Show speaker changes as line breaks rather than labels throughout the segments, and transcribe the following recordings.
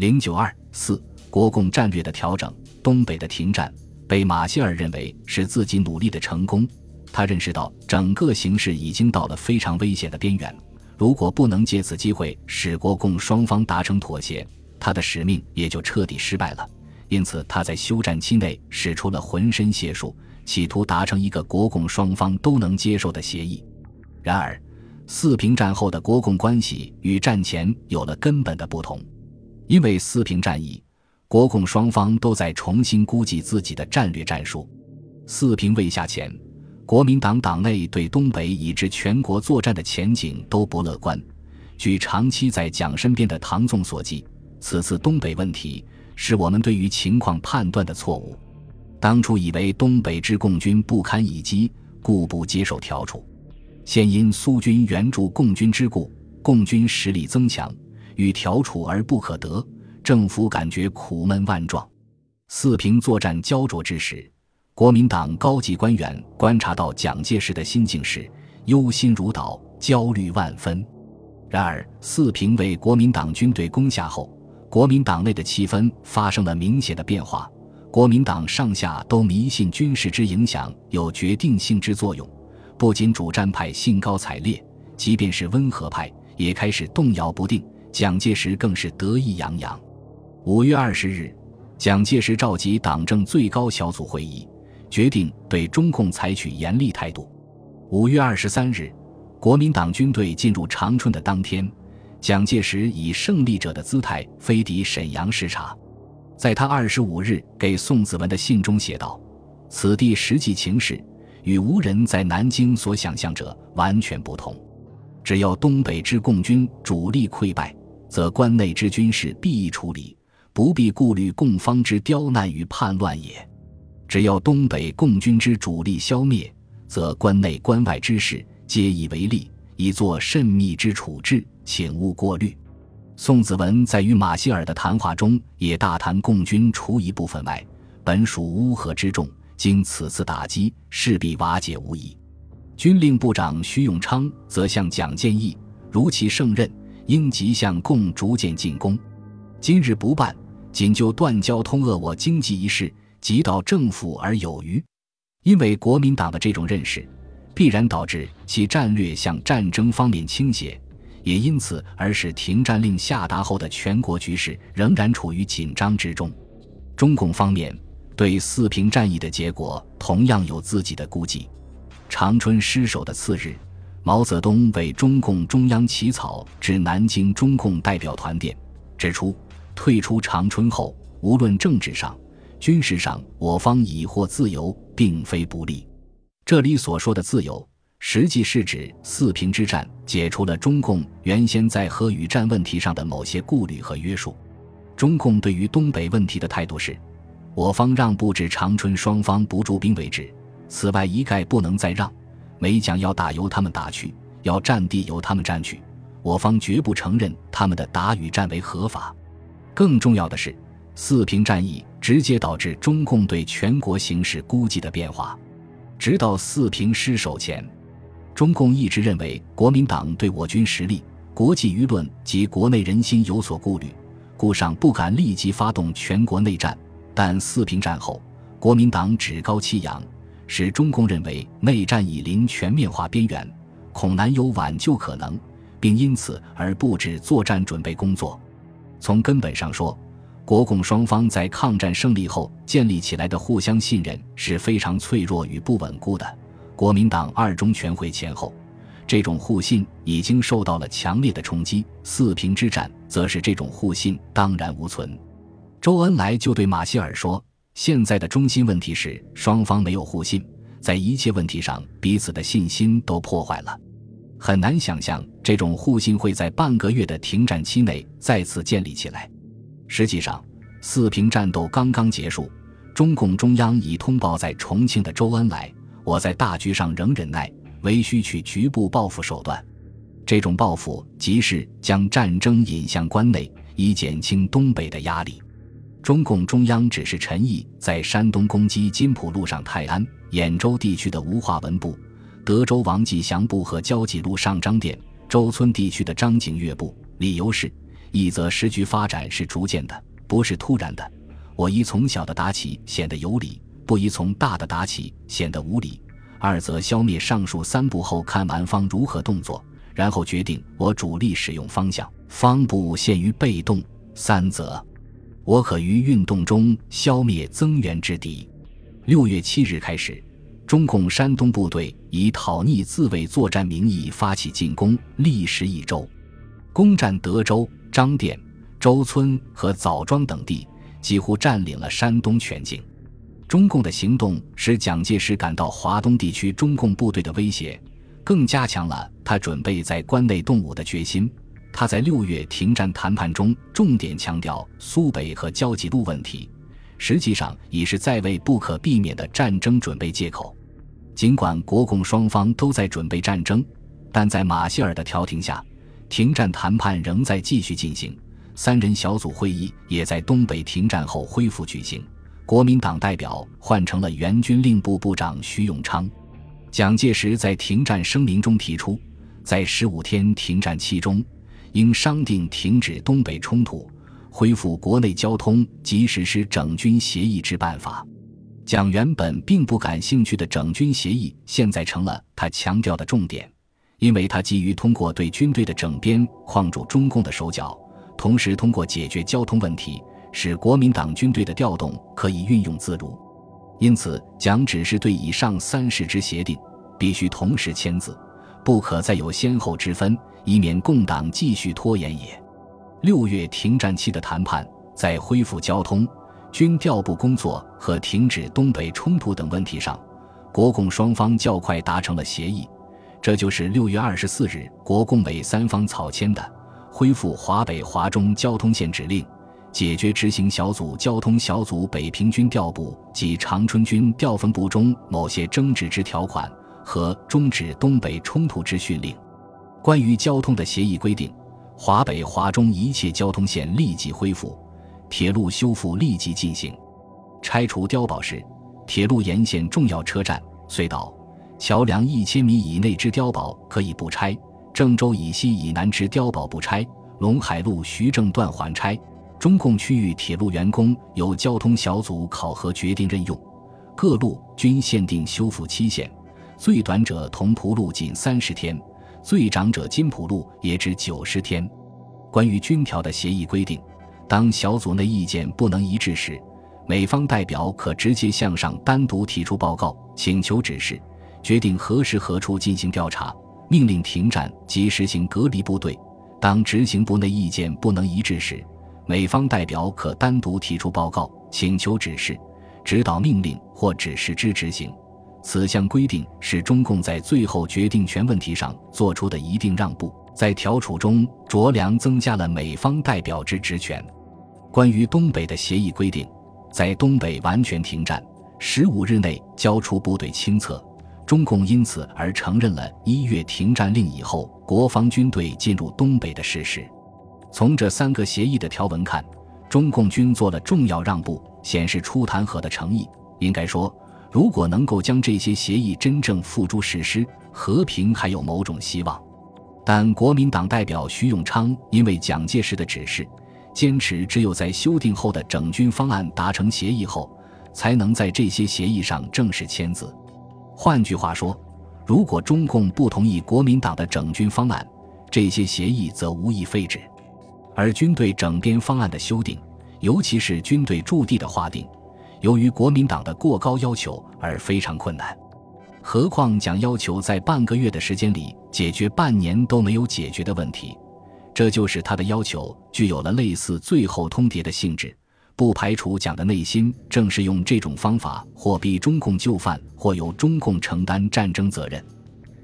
零九二四，国共战略的调整，东北的停战被马歇尔认为是自己努力的成功。他认识到整个形势已经到了非常危险的边缘，如果不能借此机会使国共双方达成妥协，他的使命也就彻底失败了。因此，他在休战期内使出了浑身解数，企图达成一个国共双方都能接受的协议。然而，四平战后的国共关系与战前有了根本的不同，因为四平战役，国共双方都在重新估计自己的战略战术。四平未下前，国民党党内对东北以至全国作战的前景都不乐观。据长期在蒋身边的唐纵所记，此次东北问题。是我们对于情况判断的错误。当初以为东北之共军不堪一击，故不接受调处。现因苏军援助共军之故，共军实力增强，欲调处而不可得，政府感觉苦闷万状。四平作战焦灼之时，国民党高级官员观察到蒋介石的心境时，忧心如捣，焦虑万分。然而四平为国民党军队攻下后。国民党内的气氛发生了明显的变化，国民党上下都迷信军事之影响有决定性之作用，不仅主战派兴高采烈，即便是温和派也开始动摇不定。蒋介石更是得意洋洋。五月二十日，蒋介石召集党政最高小组会议，决定对中共采取严厉态度。五月二十三日，国民党军队进入长春的当天。蒋介石以胜利者的姿态飞抵沈阳视察，在他二十五日给宋子文的信中写道：“此地实际情势与无人在南京所想象者完全不同。只要东北之共军主力溃败，则关内之军事必易处理，不必顾虑共方之刁难与叛乱也；只要东北共军之主力消灭，则关内关外之事皆以为利，以作慎密之处置。”请勿过虑。宋子文在与马歇尔的谈话中也大谈共军除一部分外，本属乌合之众，经此次打击，势必瓦解无疑。军令部长徐永昌则向蒋建议，如其胜任，应即向共逐渐进攻。今日不办，仅就断交通扼我经济一事，即到政府而有余。因为国民党的这种认识，必然导致其战略向战争方面倾斜。也因此而使停战令下达后的全国局势仍然处于紧张之中。中共方面对四平战役的结果同样有自己的估计。长春失守的次日，毛泽东为中共中央起草致南京中共代表团电，指出退出长春后，无论政治上、军事上，我方已获自由，并非不利。这里所说的自由。实际是指四平之战解除了中共原先在核与战问题上的某些顾虑和约束。中共对于东北问题的态度是：我方让步至长春双方不驻兵为止，此外一概不能再让。每讲要打由他们打去，要占地由他们占去，我方绝不承认他们的打与战为合法。更重要的是，四平战役直接导致中共对全国形势估计的变化，直到四平失守前。中共一直认为国民党对我军实力、国际舆论及国内人心有所顾虑，故尚不敢立即发动全国内战。但四平战后，国民党趾高气扬，使中共认为内战已临全面化边缘，恐难有挽救可能，并因此而布置作战准备工作。从根本上说，国共双方在抗战胜利后建立起来的互相信任是非常脆弱与不稳固的。国民党二中全会前后，这种互信已经受到了强烈的冲击。四平之战，则是这种互信荡然无存。周恩来就对马歇尔说：“现在的中心问题是双方没有互信，在一切问题上彼此的信心都破坏了，很难想象这种互信会在半个月的停战期内再次建立起来。”实际上，四平战斗刚刚结束，中共中央已通报在重庆的周恩来。我在大局上仍忍耐，唯需取局部报复手段。这种报复即是将战争引向关内，以减轻东北的压力。中共中央指示陈毅在山东攻击金浦路上泰安、兖州地区的吴化文部、德州王继祥部和交济路上张店、周村地区的张景岳部，理由是一则时局发展是逐渐的，不是突然的。我宜从小的打起，显得有理；不宜从大的打起，显得无理。二则消灭上述三步后，看完方如何动作，然后决定我主力使用方向。方部限于被动。三则，我可于运动中消灭增援之敌。六月七日开始，中共山东部队以讨逆自卫作战名义发起进攻，历时一周，攻占德州、张店、周村和枣庄等地。几乎占领了山东全境。中共的行动使蒋介石感到华东地区中共部队的威胁，更加强了他准备在关内动武的决心。他在六月停战谈判中重点强调苏北和交集路问题，实际上已是在为不可避免的战争准备借口。尽管国共双方都在准备战争，但在马歇尔的调停下，停战谈判仍在继续进行。三人小组会议也在东北停战后恢复举行，国民党代表换成了原军令部部长徐永昌。蒋介石在停战声明中提出，在十五天停战期中，应商定停止东北冲突，恢复国内交通及实施整军协议之办法。蒋原本并不感兴趣的整军协议，现在成了他强调的重点，因为他急于通过对军队的整编框住中共的手脚。同时，通过解决交通问题，使国民党军队的调动可以运用自如。因此，蒋指示对以上三事之协定，必须同时签字，不可再有先后之分，以免共党继续拖延也。六月停战期的谈判，在恢复交通、军调部工作和停止东北冲突等问题上，国共双方较快达成了协议。这就是六月二十四日国共委三方草签的。恢复华北、华中交通线指令，解决执行小组、交通小组北平军调部及长春军调分部中某些争执之条款和终止东北冲突之训令。关于交通的协议规定，华北、华中一切交通线立即恢复，铁路修复立即进行。拆除碉堡时，铁路沿线重要车站、隧道、桥梁一千米以内之碉堡可以不拆。郑州以西以南之碉堡不拆，陇海路徐郑段缓拆。中共区域铁路员工由交通小组考核决定任用，各路均限定修复期限，最短者同蒲路仅三十天，最长者金浦路也只九十天。关于军条的协议规定，当小组内意见不能一致时，美方代表可直接向上单独提出报告，请求指示，决定何时何处进行调查。命令停战及实行隔离部队。当执行部内意见不能一致时，美方代表可单独提出报告，请求指示、指导命令或指示之执行。此项规定是中共在最后决定权问题上做出的一定让步，在调处中酌量增加了美方代表之职权。关于东北的协议规定，在东北完全停战十五日内交出部队清册。中共因此而承认了一月停战令以后国防军队进入东北的事实。从这三个协议的条文看，中共军做了重要让步，显示出谈和的诚意。应该说，如果能够将这些协议真正付诸实施，和平还有某种希望。但国民党代表徐永昌因为蒋介石的指示，坚持只有在修订后的整军方案达成协议后，才能在这些协议上正式签字。换句话说，如果中共不同意国民党的整军方案，这些协议则无意废止；而军队整编方案的修订，尤其是军队驻地的划定，由于国民党的过高要求而非常困难。何况蒋要求在半个月的时间里解决半年都没有解决的问题，这就是他的要求具有了类似最后通牒的性质。不排除蒋的内心正是用这种方法，或逼中共就范，或由中共承担战争责任。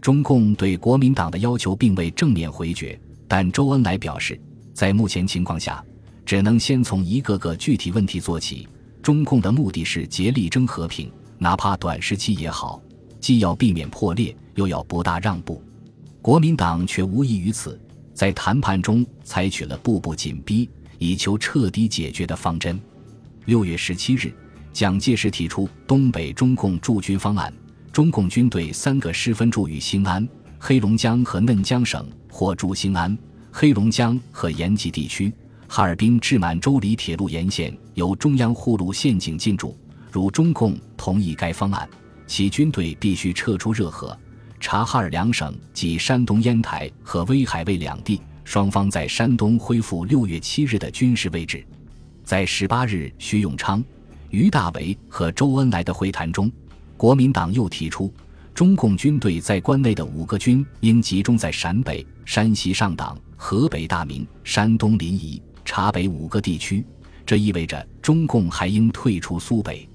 中共对国民党的要求并未正面回绝，但周恩来表示，在目前情况下，只能先从一个个具体问题做起。中共的目的是竭力争和平，哪怕短时期也好，既要避免破裂，又要不大让步。国民党却无异于此，在谈判中采取了步步紧逼。以求彻底解决的方针。六月十七日，蒋介石提出东北中共驻军方案：中共军队三个师分驻于兴安、黑龙江和嫩江省，或驻兴安、黑龙江和延吉地区，哈尔滨至满洲里铁路沿线由中央护路陷阱进驻。如中共同意该方案，其军队必须撤出热河、察哈尔两省及山东烟台和威海卫两地。双方在山东恢复六月七日的军事位置。在十八日，徐永昌、于大为和周恩来的会谈中，国民党又提出，中共军队在关内的五个军应集中在陕北、山西上党、河北大名、山东临沂、察北五个地区。这意味着中共还应退出苏北。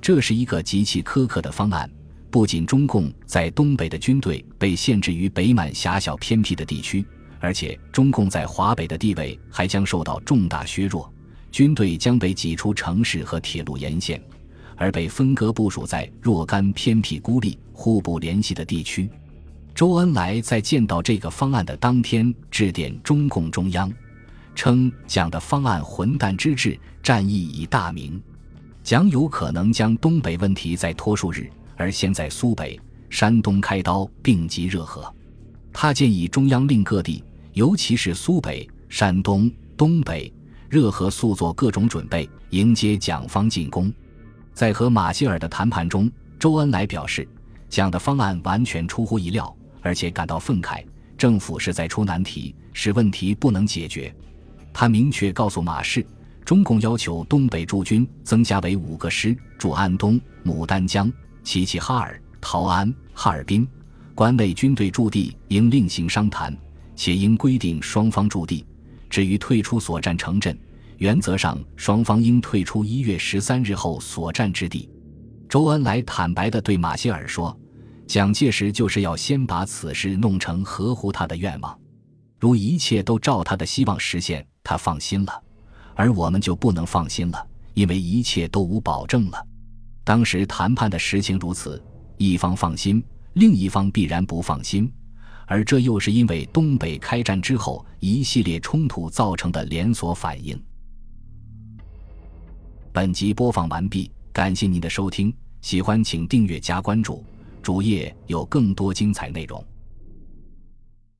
这是一个极其苛刻的方案。不仅中共在东北的军队被限制于北满狭小偏僻的地区。而且，中共在华北的地位还将受到重大削弱，军队将被挤出城市和铁路沿线，而被分割部署在若干偏僻孤立、互不联系的地区。周恩来在见到这个方案的当天致电中共中央，称蒋的方案混蛋之至，战役已大明，蒋有可能将东北问题再拖数日，而先在苏北、山东开刀，并及热河。他建议中央令各地。尤其是苏北、山东、东北、热河，速做各种准备，迎接蒋方进攻。在和马歇尔的谈判中，周恩来表示，蒋的方案完全出乎意料，而且感到愤慨。政府是在出难题，使问题不能解决。他明确告诉马氏，中共要求东北驻军增加为五个师，驻安东、牡丹江、齐齐哈尔、陶安、哈尔滨，关内军队驻地应另行商谈。且应规定双方驻地。至于退出所占城镇，原则上双方应退出一月十三日后所占之地。周恩来坦白地对马歇尔说：“蒋介石就是要先把此事弄成合乎他的愿望，如一切都照他的希望实现，他放心了；而我们就不能放心了，因为一切都无保证了。当时谈判的实情如此，一方放心，另一方必然不放心。”而这又是因为东北开战之后一系列冲突造成的连锁反应。本集播放完毕，感谢您的收听，喜欢请订阅加关注，主页有更多精彩内容。